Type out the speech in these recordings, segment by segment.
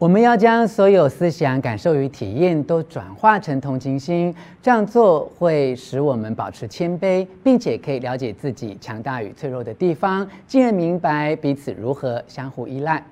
我们要将所有思想、感受与体验都转化成同情心，这样做会使我们保持谦卑，并且可以了解自己强大与脆弱的地方，进而明白彼此如何相互依赖。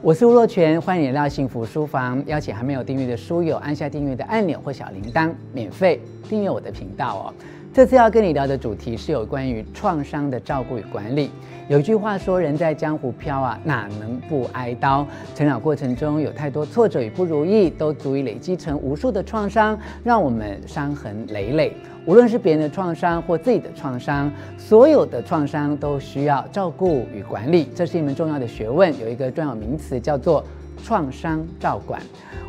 我是吴若权，欢迎来到幸福书房。邀请还没有订阅的书友按下订阅的按钮或小铃铛，免费订阅我的频道哦。这次要跟你聊的主题是有关于创伤的照顾与管理。有句话说：“人在江湖飘啊，哪能不挨刀？”成长过程中有太多挫折与不如意，都足以累积成无数的创伤，让我们伤痕累累。无论是别人的创伤或自己的创伤，所有的创伤都需要照顾与管理，这是一门重要的学问。有一个专有名词叫做创伤照管。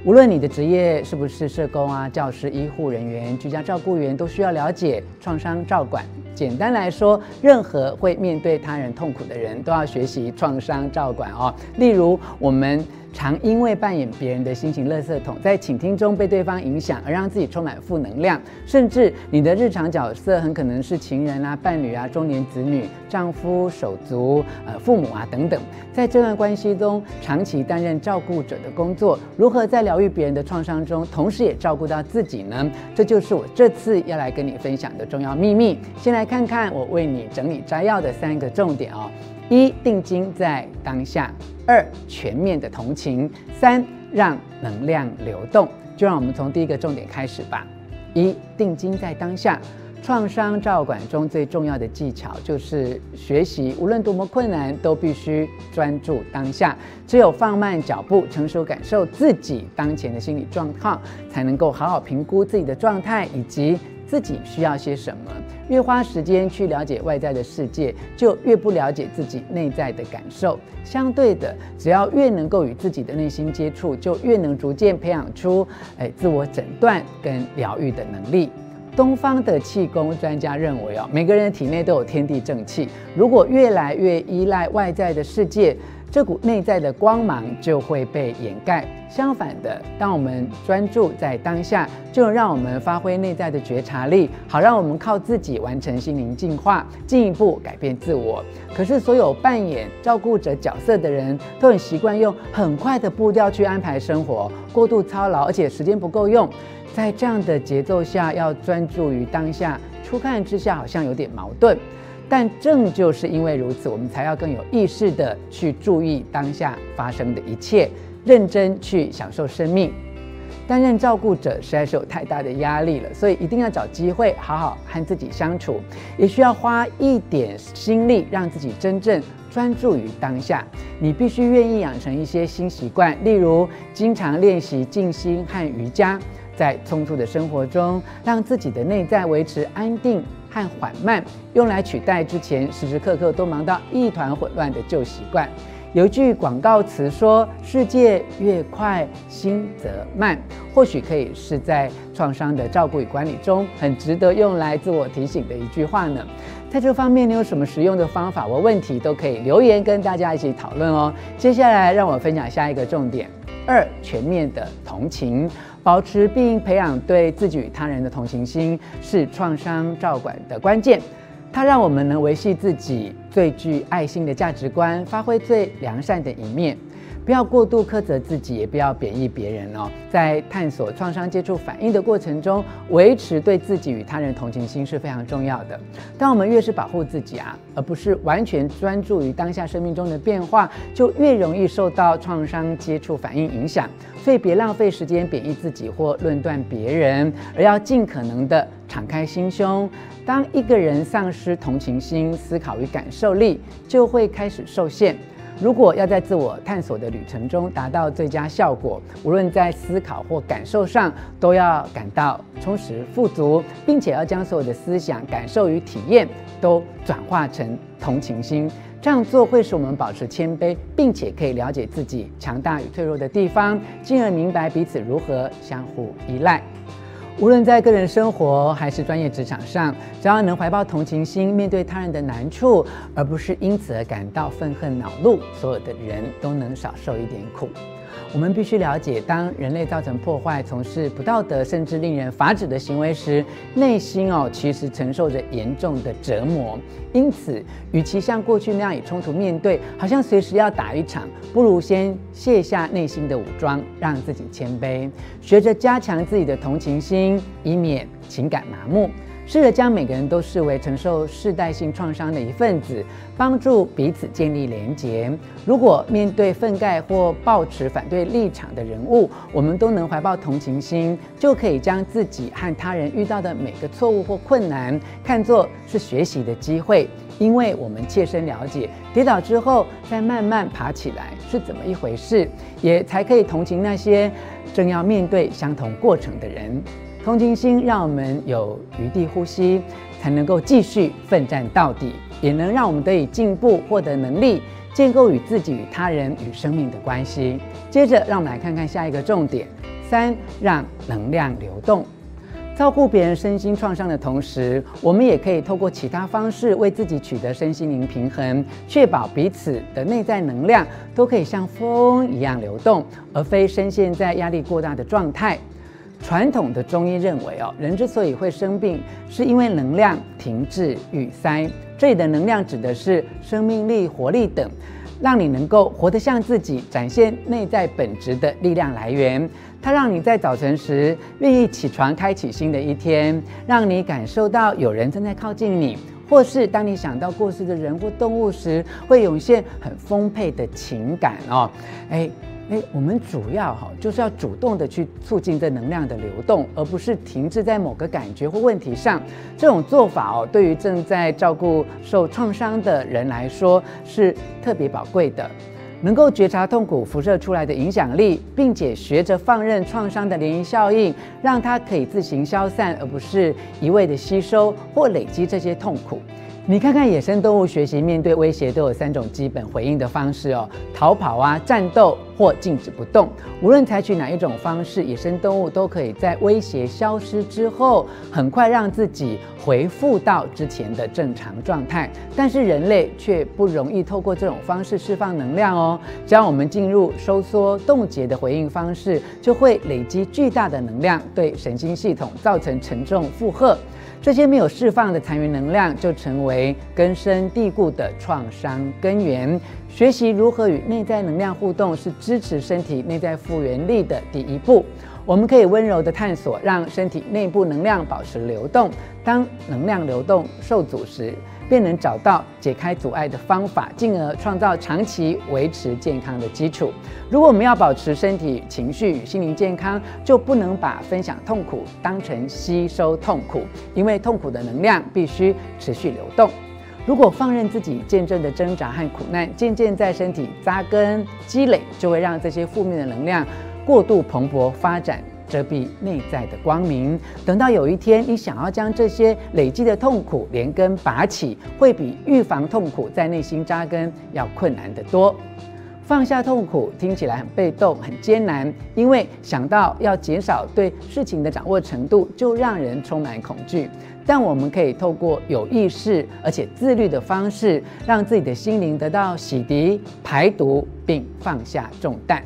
无论你的职业是不是社工啊、教师、医护人员、居家照顾员，都需要了解创伤照管。简单来说，任何会面对他人痛苦的人都要学习创伤照管哦。例如，我们。常因为扮演别人的心情垃圾桶，在倾听中被对方影响，而让自己充满负能量。甚至你的日常角色很可能是情人啊、伴侣啊、中年子女、丈夫、手足、呃、父母啊等等。在这段关系中，长期担任照顾者的工作，如何在疗愈别人的创伤中，同时也照顾到自己呢？这就是我这次要来跟你分享的重要秘密。先来看看我为你整理摘要的三个重点哦。一、定睛在当下。二、全面的同情；三、让能量流动。就让我们从第一个重点开始吧。一、定睛在当下。创伤照管中最重要的技巧就是学习，无论多么困难，都必须专注当下。只有放慢脚步，成熟感受自己当前的心理状况，才能够好好评估自己的状态以及。自己需要些什么？越花时间去了解外在的世界，就越不了解自己内在的感受。相对的，只要越能够与自己的内心接触，就越能逐渐培养出诶自我诊断跟疗愈的能力。东方的气功专家认为哦，每个人体内都有天地正气。如果越来越依赖外在的世界，这股内在的光芒就会被掩盖。相反的，当我们专注在当下，就让我们发挥内在的觉察力，好让我们靠自己完成心灵净化，进一步改变自我。可是，所有扮演照顾者角色的人都很习惯用很快的步调去安排生活，过度操劳，而且时间不够用。在这样的节奏下，要专注于当下，初看之下好像有点矛盾。但正就是因为如此，我们才要更有意识地去注意当下发生的一切，认真去享受生命。担任照顾者实在是有太大的压力了，所以一定要找机会好好和自己相处，也需要花一点心力让自己真正专注于当下。你必须愿意养成一些新习惯，例如经常练习静心和瑜伽，在匆促的生活中，让自己的内在维持安定。和缓慢，用来取代之前时时刻刻都忙到一团混乱的旧习惯。有一句广告词说：“世界越快，心则慢。”或许可以是在创伤的照顾与管理中很值得用来自我提醒的一句话呢。在这方面，你有什么实用的方法或问题，都可以留言跟大家一起讨论哦。接下来，让我分享下一个重点：二、全面的同情。保持并培养对自己与他人的同情心，是创伤照管的关键。它让我们能维系自己最具爱心的价值观，发挥最良善的一面。不要过度苛责自己，也不要贬义别人哦。在探索创伤接触反应的过程中，维持对自己与他人同情心是非常重要的。当我们越是保护自己啊，而不是完全专注于当下生命中的变化，就越容易受到创伤接触反应影响。所以，别浪费时间贬义自己或论断别人，而要尽可能的敞开心胸。当一个人丧失同情心、思考与感受力，就会开始受限。如果要在自我探索的旅程中达到最佳效果，无论在思考或感受上，都要感到充实富足，并且要将所有的思想、感受与体验都转化成同情心。这样做会使我们保持谦卑，并且可以了解自己强大与脆弱的地方，进而明白彼此如何相互依赖。无论在个人生活还是专业职场上，只要能怀抱同情心，面对他人的难处，而不是因此而感到愤恨恼怒，所有的人都能少受一点苦。我们必须了解，当人类造成破坏、从事不道德甚至令人发指的行为时，内心哦其实承受着严重的折磨。因此，与其像过去那样以冲突面对，好像随时要打一场，不如先卸下内心的武装，让自己谦卑，学着加强自己的同情心，以免情感麻木。试着将每个人都视为承受世代性创伤的一份子，帮助彼此建立连结。如果面对愤慨或抱持反对立场的人物，我们都能怀抱同情心，就可以将自己和他人遇到的每个错误或困难看作是学习的机会，因为我们切身了解跌倒之后再慢慢爬起来是怎么一回事，也才可以同情那些正要面对相同过程的人。同情心让我们有余地呼吸，才能够继续奋战到底，也能让我们得以进步，获得能力，建构与自己、与他人、与生命的关系。接着，让我们来看看下一个重点：三，让能量流动。照顾别人身心创伤的同时，我们也可以透过其他方式为自己取得身心灵平衡，确保彼此的内在能量都可以像风一样流动，而非深陷在压力过大的状态。传统的中医认为，哦，人之所以会生病，是因为能量停滞、郁塞。这里的能量指的是生命力、活力等，让你能够活得像自己，展现内在本质的力量来源。它让你在早晨时愿意起床，开启新的一天，让你感受到有人正在靠近你，或是当你想到过世的人或动物时，会涌现很丰沛的情感哦。哎。诶，我们主要哈就是要主动的去促进这能量的流动，而不是停滞在某个感觉或问题上。这种做法哦，对于正在照顾受创伤的人来说是特别宝贵的。能够觉察痛苦辐射出来的影响力，并且学着放任创伤的涟漪效应，让它可以自行消散，而不是一味的吸收或累积这些痛苦。你看看野生动物学习面对威胁都有三种基本回应的方式哦：逃跑啊、战斗或静止不动。无论采取哪一种方式，野生动物都可以在威胁消失之后，很快让自己恢复到之前的正常状态。但是人类却不容易透过这种方式释放能量哦。只要我们进入收缩冻结的回应方式，就会累积巨大的能量，对神经系统造成沉重负荷。这些没有释放的残余能量，就成为根深蒂固的创伤根源。学习如何与内在能量互动，是支持身体内在复原力的第一步。我们可以温柔地探索，让身体内部能量保持流动。当能量流动受阻时，便能找到解开阻碍的方法，进而创造长期维持健康的基础。如果我们要保持身体、情绪与心灵健康，就不能把分享痛苦当成吸收痛苦，因为痛苦的能量必须持续流动。如果放任自己见证的挣扎和苦难渐渐在身体扎根积累，就会让这些负面的能量过度蓬勃发展。遮蔽内在的光明。等到有一天，你想要将这些累积的痛苦连根拔起，会比预防痛苦在内心扎根要困难得多。放下痛苦听起来很被动、很艰难，因为想到要减少对事情的掌握程度，就让人充满恐惧。但我们可以透过有意识而且自律的方式，让自己的心灵得到洗涤、排毒，并放下重担。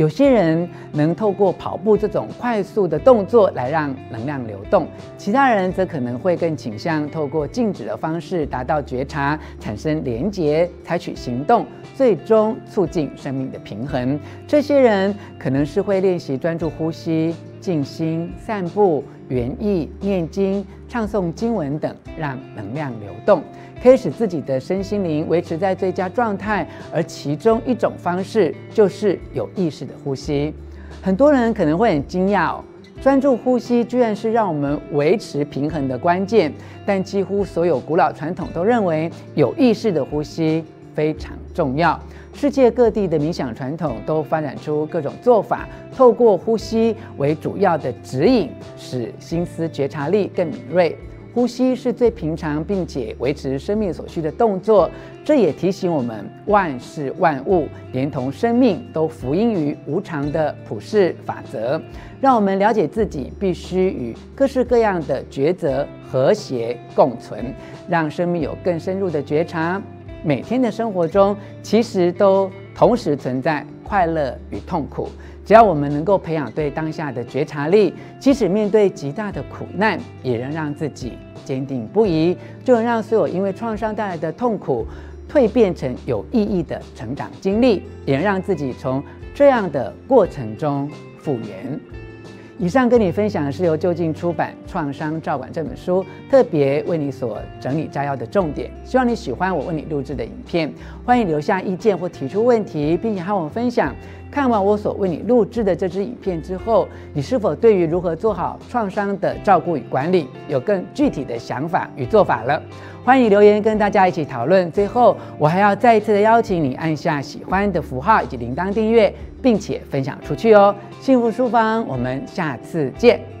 有些人能透过跑步这种快速的动作来让能量流动，其他人则可能会更倾向透过静止的方式达到觉察、产生连结、采取行动，最终促进生命的平衡。这些人可能是会练习专注呼吸、静心、散步、园艺、念经、唱诵经文等，让能量流动。可以使自己的身心灵维持在最佳状态，而其中一种方式就是有意识的呼吸。很多人可能会很惊讶哦，专注呼吸居然是让我们维持平衡的关键。但几乎所有古老传统都认为有意识的呼吸非常重要。世界各地的冥想传统都发展出各种做法，透过呼吸为主要的指引，使心思觉察力更敏锐。呼吸是最平常并且维持生命所需的动作，这也提醒我们，万事万物连同生命都服膺于无常的普世法则，让我们了解自己必须与各式各样的抉择和谐共存，让生命有更深入的觉察。每天的生活中，其实都同时存在快乐与痛苦。只要我们能够培养对当下的觉察力，即使面对极大的苦难，也能让自己坚定不移，就能让所有因为创伤带来的痛苦蜕变成有意义的成长经历，也能让自己从这样的过程中复原。以上跟你分享的是由就近出版《创伤照管》这本书特别为你所整理摘要的重点。希望你喜欢我为你录制的影片，欢迎留下意见或提出问题，并且和我们分享。看完我所为你录制的这支影片之后，你是否对于如何做好创伤的照顾与管理有更具体的想法与做法了？欢迎留言跟大家一起讨论。最后，我还要再一次的邀请你按下喜欢的符号以及铃铛订阅，并且分享出去哦。幸福书房，我们下次见。